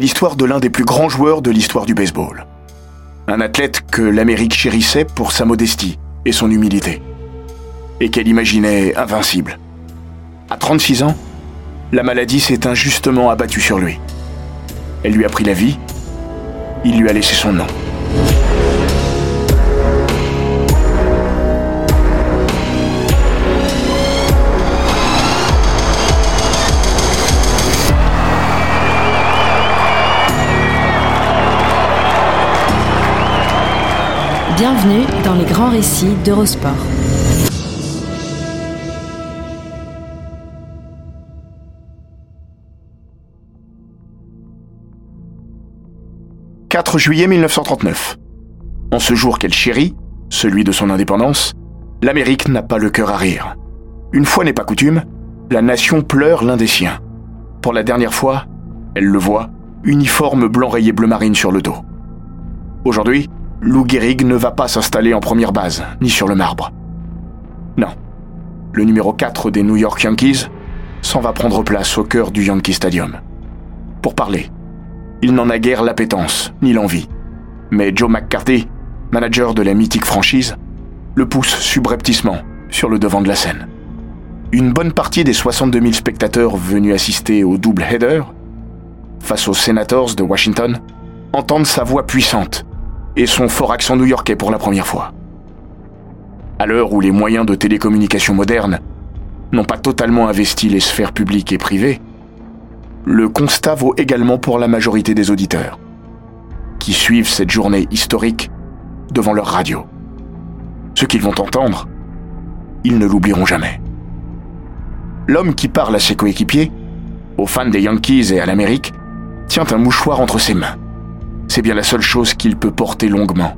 L'histoire de l'un des plus grands joueurs de l'histoire du baseball. Un athlète que l'Amérique chérissait pour sa modestie et son humilité. Et qu'elle imaginait invincible. À 36 ans, la maladie s'est injustement abattue sur lui. Elle lui a pris la vie, il lui a laissé son nom. Bienvenue dans les grands récits d'Eurosport. « 4 juillet 1939. En ce jour qu'elle chérit, celui de son indépendance, l'Amérique n'a pas le cœur à rire. Une fois n'est pas coutume, la nation pleure l'un des siens. Pour la dernière fois, elle le voit, uniforme blanc rayé bleu marine sur le dos. Aujourd'hui, Lou Gehrig ne va pas s'installer en première base, ni sur le marbre. Non. Le numéro 4 des New York Yankees s'en va prendre place au cœur du Yankee Stadium. Pour parler, il n'en a guère l'appétence, ni l'envie. Mais Joe McCarthy, manager de la mythique franchise, le pousse subrepticement sur le devant de la scène. Une bonne partie des 62 000 spectateurs venus assister au double header, face aux Senators de Washington, entendent sa voix puissante et son fort accent new-yorkais pour la première fois. À l'heure où les moyens de télécommunication modernes n'ont pas totalement investi les sphères publiques et privées, le constat vaut également pour la majorité des auditeurs, qui suivent cette journée historique devant leur radio. Ce qu'ils vont entendre, ils ne l'oublieront jamais. L'homme qui parle à ses coéquipiers, aux fans des Yankees et à l'Amérique, tient un mouchoir entre ses mains bien la seule chose qu'il peut porter longuement.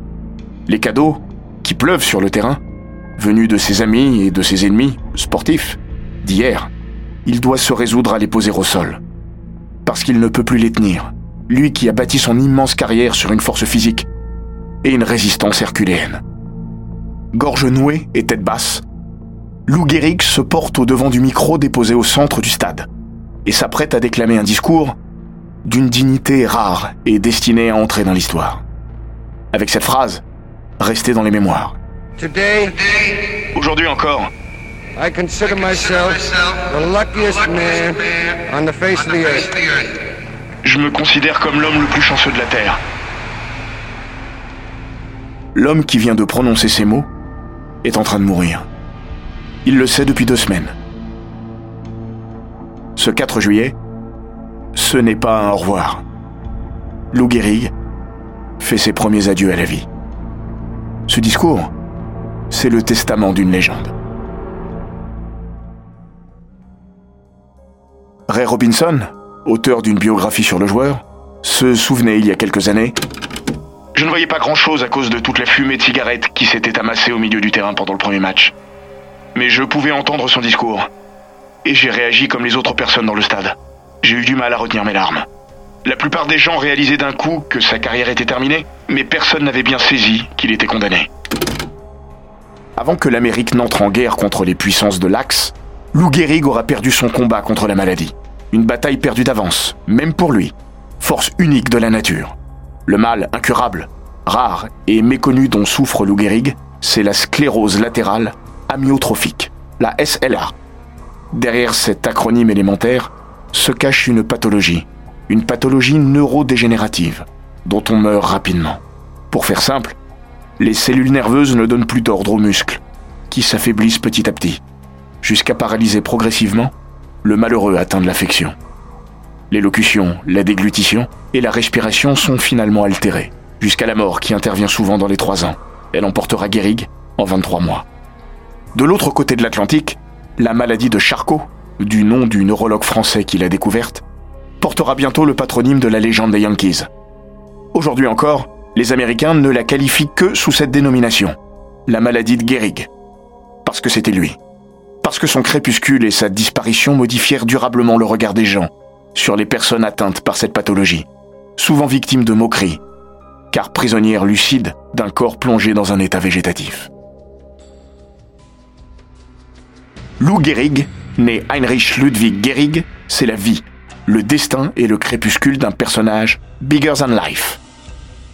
Les cadeaux, qui pleuvent sur le terrain, venus de ses amis et de ses ennemis, sportifs, d'hier, il doit se résoudre à les poser au sol. Parce qu'il ne peut plus les tenir, lui qui a bâti son immense carrière sur une force physique et une résistance herculéenne. Gorge nouée et tête basse, Lou Gehrig se porte au devant du micro déposé au centre du stade et s'apprête à déclamer un discours d'une dignité rare et destinée à entrer dans l'histoire. Avec cette phrase, restée dans les mémoires. Aujourd'hui encore, Je me considère comme l'homme le plus chanceux de la Terre. L'homme qui vient de prononcer ces mots est en train de mourir. Il le sait depuis deux semaines. Ce 4 juillet, ce n'est pas un au revoir. Lou Gehrig fait ses premiers adieux à la vie. Ce discours, c'est le testament d'une légende. Ray Robinson, auteur d'une biographie sur le joueur, se souvenait il y a quelques années Je ne voyais pas grand-chose à cause de toute la fumée de cigarettes qui s'était amassée au milieu du terrain pendant le premier match. Mais je pouvais entendre son discours. Et j'ai réagi comme les autres personnes dans le stade. J'ai eu du mal à retenir mes larmes. La plupart des gens réalisaient d'un coup que sa carrière était terminée, mais personne n'avait bien saisi qu'il était condamné. Avant que l'Amérique n'entre en guerre contre les puissances de l'Axe, Lou Gehrig aura perdu son combat contre la maladie. Une bataille perdue d'avance, même pour lui. Force unique de la nature. Le mal incurable, rare et méconnu dont souffre Lou Gehrig, c'est la sclérose latérale amyotrophique, la SLA. Derrière cet acronyme élémentaire, se cache une pathologie, une pathologie neurodégénérative, dont on meurt rapidement. Pour faire simple, les cellules nerveuses ne donnent plus d'ordre aux muscles, qui s'affaiblissent petit à petit, jusqu'à paralyser progressivement le malheureux atteint de l'affection. L'élocution, la déglutition et la respiration sont finalement altérées. jusqu'à la mort qui intervient souvent dans les trois ans. Elle emportera Gehrig en 23 mois. De l'autre côté de l'Atlantique, la maladie de Charcot, du nom du neurologue français qui l'a découverte, portera bientôt le patronyme de la légende des Yankees. Aujourd'hui encore, les Américains ne la qualifient que sous cette dénomination, la maladie de Gehrig. Parce que c'était lui. Parce que son crépuscule et sa disparition modifièrent durablement le regard des gens sur les personnes atteintes par cette pathologie, souvent victimes de moqueries, car prisonnières lucides d'un corps plongé dans un état végétatif. Lou Gehrig, né Heinrich Ludwig Gehrig, c'est la vie, le destin et le crépuscule d'un personnage bigger than life.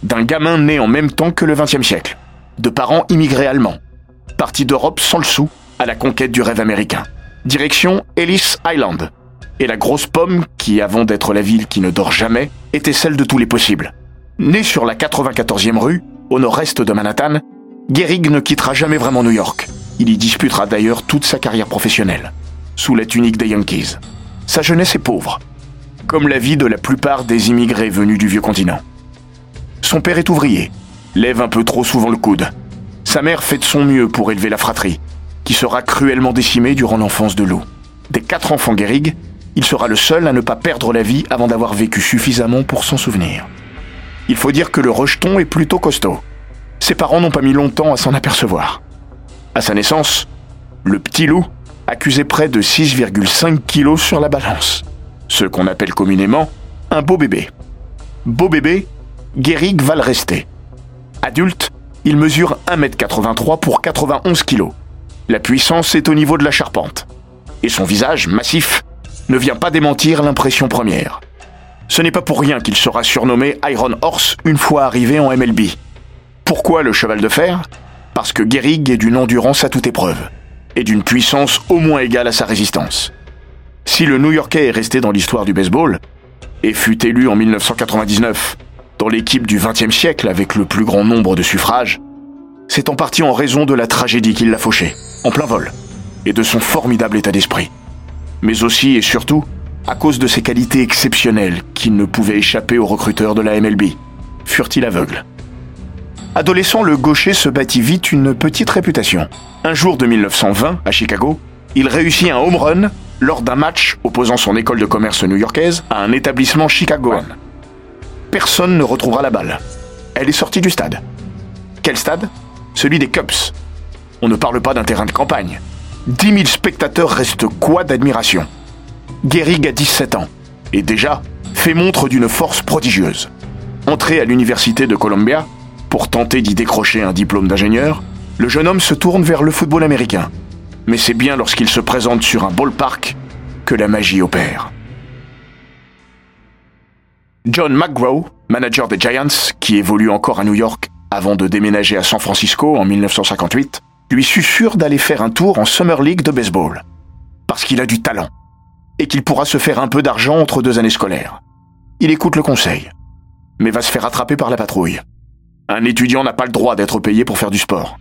D'un gamin né en même temps que le XXe siècle, de parents immigrés allemands, parti d'Europe sans le sou à la conquête du rêve américain. Direction Ellis Island, et la grosse pomme, qui avant d'être la ville qui ne dort jamais, était celle de tous les possibles. Né sur la 94e rue, au nord-est de Manhattan, Gehrig ne quittera jamais vraiment New York. Il y disputera d'ailleurs toute sa carrière professionnelle, sous la tunique des Yankees. Sa jeunesse est pauvre, comme la vie de la plupart des immigrés venus du vieux continent. Son père est ouvrier, lève un peu trop souvent le coude. Sa mère fait de son mieux pour élever la fratrie, qui sera cruellement décimée durant l'enfance de Lou. Des quatre enfants Gehrig, il sera le seul à ne pas perdre la vie avant d'avoir vécu suffisamment pour s'en souvenir. Il faut dire que le rejeton est plutôt costaud. Ses parents n'ont pas mis longtemps à s'en apercevoir. À sa naissance, le petit loup accusait près de 6,5 kilos sur la balance, ce qu'on appelle communément un beau bébé. Beau bébé, Gehrig va le rester. Adulte, il mesure 1m83 pour 91 kg. La puissance est au niveau de la charpente. Et son visage, massif, ne vient pas démentir l'impression première. Ce n'est pas pour rien qu'il sera surnommé Iron Horse une fois arrivé en MLB. Pourquoi le cheval de fer? Parce que Gehrig est d'une endurance à toute épreuve, et d'une puissance au moins égale à sa résistance. Si le New-Yorkais est resté dans l'histoire du baseball, et fut élu en 1999 dans l'équipe du XXe siècle avec le plus grand nombre de suffrages, c'est en partie en raison de la tragédie qui l'a fauché, en plein vol, et de son formidable état d'esprit mais aussi et surtout à cause de ses qualités exceptionnelles qui ne pouvaient échapper aux recruteurs de la MLB. Furent-ils aveugles? Adolescent, le gaucher se bâtit vite une petite réputation. Un jour de 1920, à Chicago, il réussit un home run lors d'un match opposant son école de commerce new-yorkaise à un établissement chicagoan. Personne ne retrouvera la balle. Elle est sortie du stade. Quel stade? Celui des Cubs. On ne parle pas d'un terrain de campagne. 10 000 spectateurs restent quoi d'admiration? Gehrig a 17 ans et déjà fait montre d'une force prodigieuse. Entré à l'université de Columbia pour tenter d'y décrocher un diplôme d'ingénieur, le jeune homme se tourne vers le football américain. Mais c'est bien lorsqu'il se présente sur un ballpark que la magie opère. John McGraw, manager des Giants, qui évolue encore à New York avant de déménager à San Francisco en 1958, lui susurre d'aller faire un tour en Summer League de baseball. Parce qu'il a du talent. Et qu'il pourra se faire un peu d'argent entre deux années scolaires. Il écoute le conseil. Mais va se faire attraper par la patrouille. Un étudiant n'a pas le droit d'être payé pour faire du sport.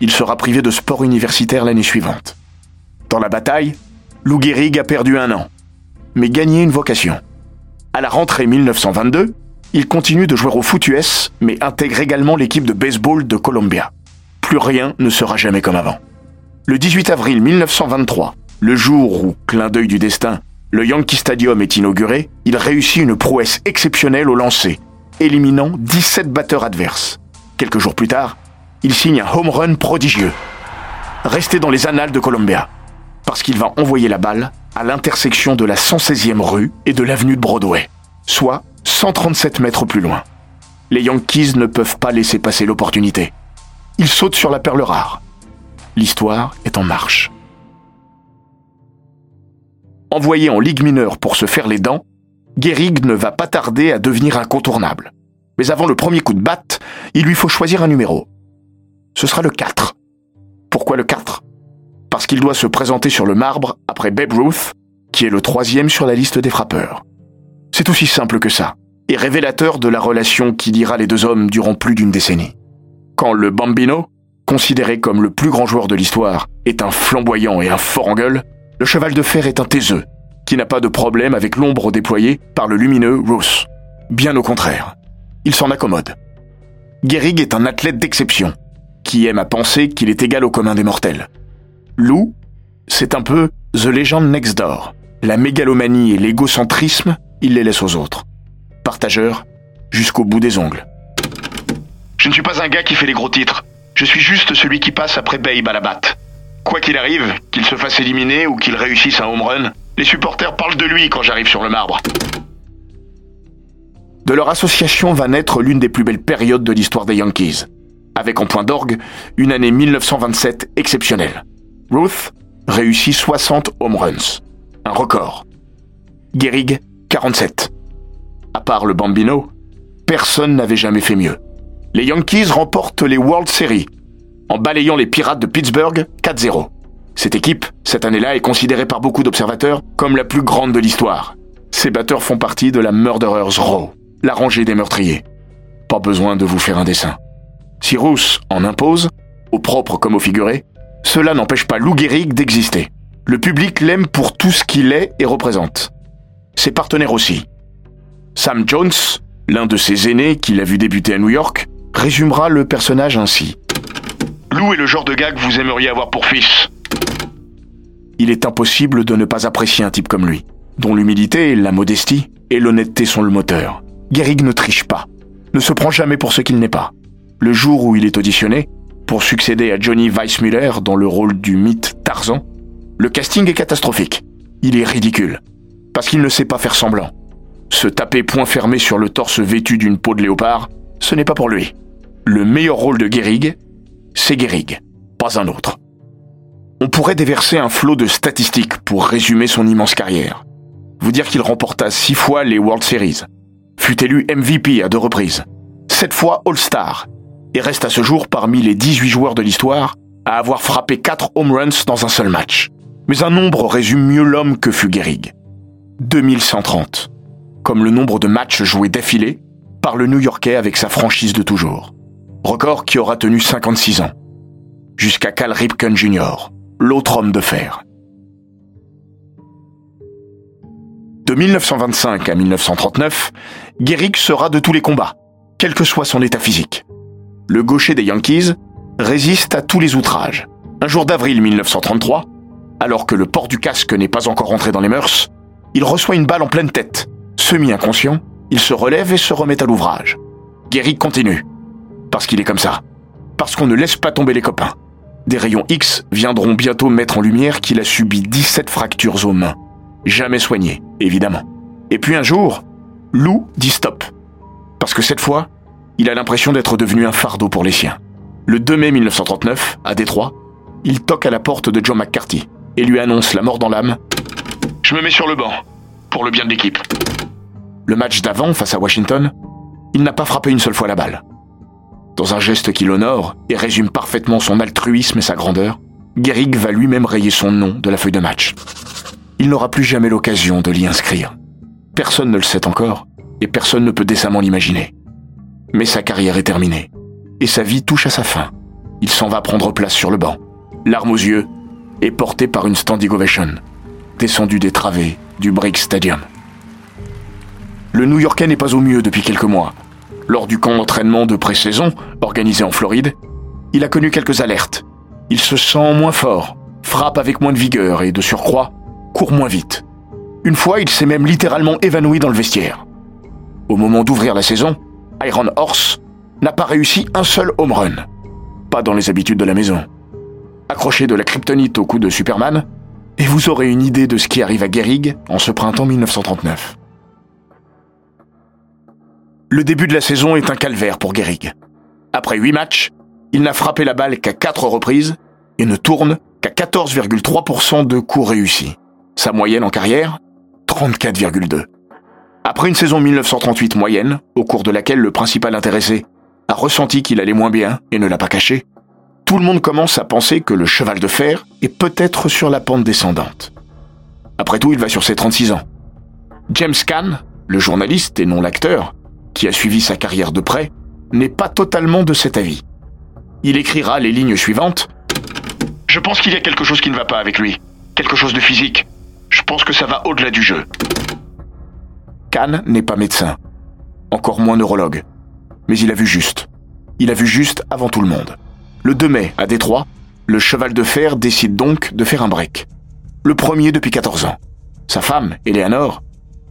Il sera privé de sport universitaire l'année suivante. Dans la bataille, Lou Gehrig a perdu un an, mais gagné une vocation. À la rentrée 1922, il continue de jouer au foot US, mais intègre également l'équipe de baseball de Columbia plus rien ne sera jamais comme avant. Le 18 avril 1923, le jour où, clin d'œil du destin, le Yankee Stadium est inauguré, il réussit une prouesse exceptionnelle au lancer, éliminant 17 batteurs adverses. Quelques jours plus tard, il signe un home run prodigieux, resté dans les annales de Columbia, parce qu'il va envoyer la balle à l'intersection de la 116e rue et de l'avenue de Broadway, soit 137 mètres plus loin. Les Yankees ne peuvent pas laisser passer l'opportunité il saute sur la perle rare. L'histoire est en marche. Envoyé en Ligue mineure pour se faire les dents, Gehrig ne va pas tarder à devenir incontournable. Mais avant le premier coup de batte, il lui faut choisir un numéro. Ce sera le 4. Pourquoi le 4 Parce qu'il doit se présenter sur le marbre après Babe Ruth, qui est le troisième sur la liste des frappeurs. C'est aussi simple que ça, et révélateur de la relation qui liera les deux hommes durant plus d'une décennie. Quand le Bambino, considéré comme le plus grand joueur de l'histoire, est un flamboyant et un fort en gueule, le cheval de fer est un taiseux, qui n'a pas de problème avec l'ombre déployée par le lumineux Ross. Bien au contraire. Il s'en accommode. Gehrig est un athlète d'exception, qui aime à penser qu'il est égal au commun des mortels. Lou, c'est un peu The Legend Next Door. La mégalomanie et l'égocentrisme, il les laisse aux autres. Partageur jusqu'au bout des ongles. Je ne suis pas un gars qui fait les gros titres. Je suis juste celui qui passe après Babe à la batte. Quoi qu'il arrive, qu'il se fasse éliminer ou qu'il réussisse un home run, les supporters parlent de lui quand j'arrive sur le marbre. De leur association va naître l'une des plus belles périodes de l'histoire des Yankees, avec en point d'orgue une année 1927 exceptionnelle. Ruth réussit 60 home runs, un record. Gehrig, 47. À part le Bambino, personne n'avait jamais fait mieux. Les Yankees remportent les World Series en balayant les Pirates de Pittsburgh 4-0. Cette équipe, cette année-là, est considérée par beaucoup d'observateurs comme la plus grande de l'histoire. Ces batteurs font partie de la Murderers Row, la rangée des meurtriers. Pas besoin de vous faire un dessin. Si Rousse en impose, au propre comme au figuré, cela n'empêche pas Lou Gehrig d'exister. Le public l'aime pour tout ce qu'il est et représente. Ses partenaires aussi. Sam Jones, l'un de ses aînés qu'il a vu débuter à New York, résumera le personnage ainsi. Lou est le genre de gars que vous aimeriez avoir pour fils. Il est impossible de ne pas apprécier un type comme lui, dont l'humilité, la modestie et l'honnêteté sont le moteur. Gehrig ne triche pas, ne se prend jamais pour ce qu'il n'est pas. Le jour où il est auditionné, pour succéder à Johnny Weissmuller dans le rôle du mythe Tarzan, le casting est catastrophique. Il est ridicule, parce qu'il ne sait pas faire semblant. Se taper point fermé sur le torse vêtu d'une peau de léopard, ce n'est pas pour lui. Le meilleur rôle de Gehrig, c'est Gehrig, pas un autre. On pourrait déverser un flot de statistiques pour résumer son immense carrière. Vous dire qu'il remporta six fois les World Series, fut élu MVP à deux reprises, sept fois All-Star, et reste à ce jour parmi les 18 joueurs de l'histoire à avoir frappé 4 home runs dans un seul match. Mais un nombre résume mieux l'homme que fut Gehrig. 2130, comme le nombre de matchs joués d'affilée par le New-Yorkais avec sa franchise de toujours. Record qui aura tenu 56 ans, jusqu'à Cal Ripken Jr., l'autre homme de fer. De 1925 à 1939, Gehrig sera de tous les combats, quel que soit son état physique. Le gaucher des Yankees résiste à tous les outrages. Un jour d'avril 1933, alors que le port du casque n'est pas encore entré dans les mœurs, il reçoit une balle en pleine tête. Semi-inconscient, il se relève et se remet à l'ouvrage. Gehrig continue. Parce qu'il est comme ça. Parce qu'on ne laisse pas tomber les copains. Des rayons X viendront bientôt mettre en lumière qu'il a subi 17 fractures aux mains. Jamais soignées, évidemment. Et puis un jour, Lou dit stop. Parce que cette fois, il a l'impression d'être devenu un fardeau pour les siens. Le 2 mai 1939, à Détroit, il toque à la porte de John McCarthy et lui annonce la mort dans l'âme. Je me mets sur le banc, pour le bien de l'équipe. Le match d'avant, face à Washington, il n'a pas frappé une seule fois la balle. Dans un geste qui l'honore et résume parfaitement son altruisme et sa grandeur, Gehrig va lui-même rayer son nom de la feuille de match. Il n'aura plus jamais l'occasion de l'y inscrire. Personne ne le sait encore, et personne ne peut décemment l'imaginer. Mais sa carrière est terminée, et sa vie touche à sa fin. Il s'en va prendre place sur le banc, l'arme aux yeux, et porté par une standing ovation, descendu des travées du Brick Stadium. Le New-Yorkais n'est pas au mieux depuis quelques mois, lors du camp d'entraînement de pré-saison, organisé en Floride, il a connu quelques alertes. Il se sent moins fort, frappe avec moins de vigueur et, de surcroît, court moins vite. Une fois, il s'est même littéralement évanoui dans le vestiaire. Au moment d'ouvrir la saison, Iron Horse n'a pas réussi un seul home run. Pas dans les habitudes de la maison. Accroché de la kryptonite au cou de Superman, et vous aurez une idée de ce qui arrive à Gehrig en ce printemps 1939. Le début de la saison est un calvaire pour Gehrig. Après 8 matchs, il n'a frappé la balle qu'à 4 reprises et ne tourne qu'à 14,3% de coups réussis. Sa moyenne en carrière 34,2. Après une saison 1938 moyenne, au cours de laquelle le principal intéressé a ressenti qu'il allait moins bien et ne l'a pas caché, tout le monde commence à penser que le cheval de fer est peut-être sur la pente descendante. Après tout, il va sur ses 36 ans. James Caan, le journaliste et non l'acteur, qui a suivi sa carrière de près, n'est pas totalement de cet avis. Il écrira les lignes suivantes. Je pense qu'il y a quelque chose qui ne va pas avec lui. Quelque chose de physique. Je pense que ça va au-delà du jeu. Kahn n'est pas médecin, encore moins neurologue, mais il a vu juste. Il a vu juste avant tout le monde. Le 2 mai, à Détroit, le cheval de fer décide donc de faire un break. Le premier depuis 14 ans. Sa femme, Eleanor,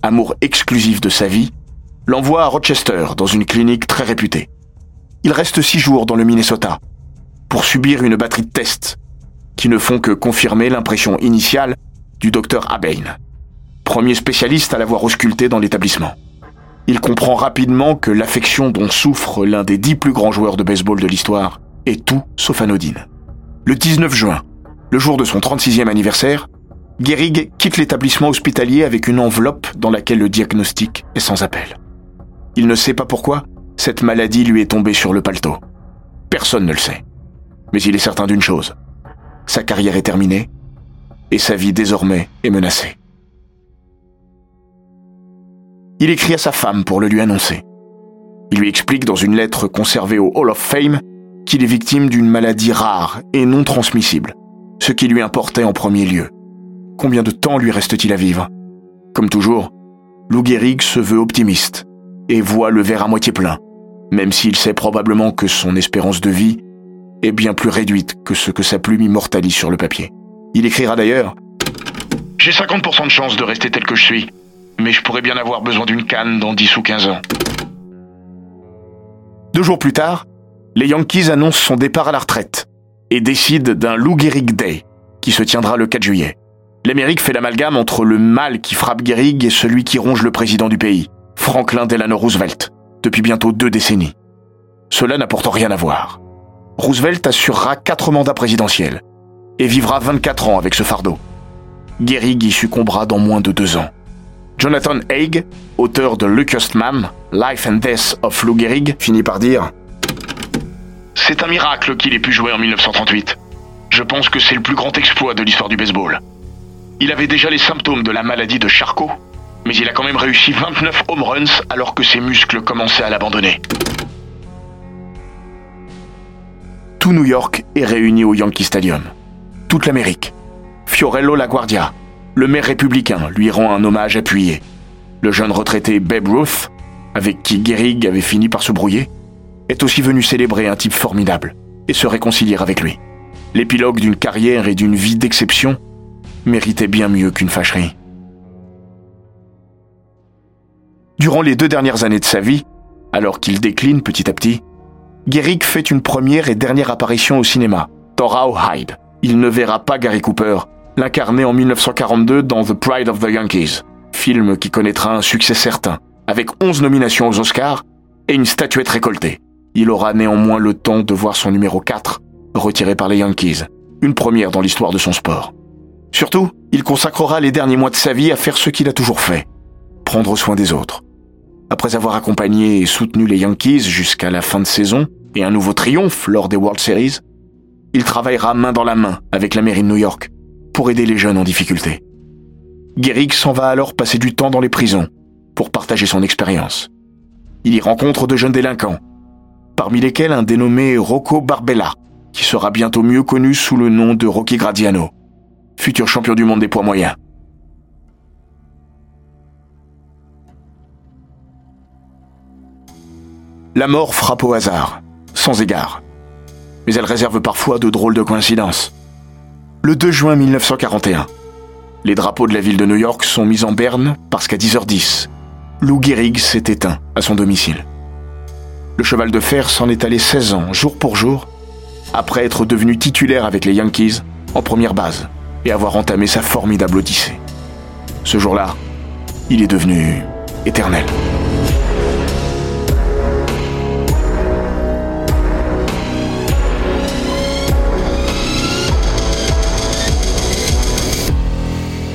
amour exclusif de sa vie, l'envoie à Rochester, dans une clinique très réputée. Il reste six jours dans le Minnesota pour subir une batterie de tests qui ne font que confirmer l'impression initiale du docteur Abain, premier spécialiste à l'avoir ausculté dans l'établissement. Il comprend rapidement que l'affection dont souffre l'un des dix plus grands joueurs de baseball de l'histoire est tout sauf anodine. Le 19 juin, le jour de son 36e anniversaire, Gehrig quitte l'établissement hospitalier avec une enveloppe dans laquelle le diagnostic est sans appel. Il ne sait pas pourquoi cette maladie lui est tombée sur le paletot. Personne ne le sait. Mais il est certain d'une chose. Sa carrière est terminée et sa vie désormais est menacée. Il écrit à sa femme pour le lui annoncer. Il lui explique dans une lettre conservée au Hall of Fame qu'il est victime d'une maladie rare et non transmissible, ce qui lui importait en premier lieu. Combien de temps lui reste-t-il à vivre? Comme toujours, Lou Gehrig se veut optimiste et voit le verre à moitié plein, même s'il sait probablement que son espérance de vie est bien plus réduite que ce que sa plume immortalise sur le papier. Il écrira d'ailleurs J'ai 50% de chance de rester tel que je suis, mais je pourrais bien avoir besoin d'une canne dans 10 ou 15 ans. Deux jours plus tard, les Yankees annoncent son départ à la retraite et décident d'un Lou Gehrig Day qui se tiendra le 4 juillet. L'Amérique fait l'amalgame entre le mal qui frappe Gehrig et celui qui ronge le président du pays, Franklin Delano Roosevelt, depuis bientôt deux décennies. Cela n'a pourtant rien à voir. Roosevelt assurera quatre mandats présidentiels et vivra 24 ans avec ce fardeau. Gehrig y succombera dans moins de deux ans. Jonathan Haig, auteur de Luckiest Man, Life and Death of Lou Gehrig, finit par dire C'est un miracle qu'il ait pu jouer en 1938. Je pense que c'est le plus grand exploit de l'histoire du baseball. Il avait déjà les symptômes de la maladie de Charcot, mais il a quand même réussi 29 home runs alors que ses muscles commençaient à l'abandonner. Tout New York est réuni au Yankee Stadium. Toute l'Amérique. Fiorello LaGuardia, le maire républicain, lui rend un hommage appuyé. Le jeune retraité Babe Ruth, avec qui Gehrig avait fini par se brouiller, est aussi venu célébrer un type formidable et se réconcilier avec lui. L'épilogue d'une carrière et d'une vie d'exception méritait bien mieux qu'une fâcherie. Durant les deux dernières années de sa vie, alors qu'il décline petit à petit, Gehrig fait une première et dernière apparition au cinéma, Thorau Hyde. Il ne verra pas Gary Cooper, l'incarner en 1942 dans The Pride of the Yankees, film qui connaîtra un succès certain, avec 11 nominations aux Oscars et une statuette récoltée. Il aura néanmoins le temps de voir son numéro 4 retiré par les Yankees, une première dans l'histoire de son sport. Surtout, il consacrera les derniers mois de sa vie à faire ce qu'il a toujours fait, prendre soin des autres. Après avoir accompagné et soutenu les Yankees jusqu'à la fin de saison et un nouveau triomphe lors des World Series, il travaillera main dans la main avec la mairie de New York pour aider les jeunes en difficulté. Gehrig s'en va alors passer du temps dans les prisons pour partager son expérience. Il y rencontre de jeunes délinquants, parmi lesquels un dénommé Rocco Barbella, qui sera bientôt mieux connu sous le nom de Rocky Gradiano, futur champion du monde des poids moyens. La mort frappe au hasard, sans égard. Mais elle réserve parfois de drôles de coïncidences. Le 2 juin 1941, les drapeaux de la ville de New York sont mis en berne parce qu'à 10h10, Lou Gehrig s'est éteint à son domicile. Le cheval de fer s'en est allé 16 ans, jour pour jour, après être devenu titulaire avec les Yankees en première base et avoir entamé sa formidable odyssée. Ce jour-là, il est devenu éternel.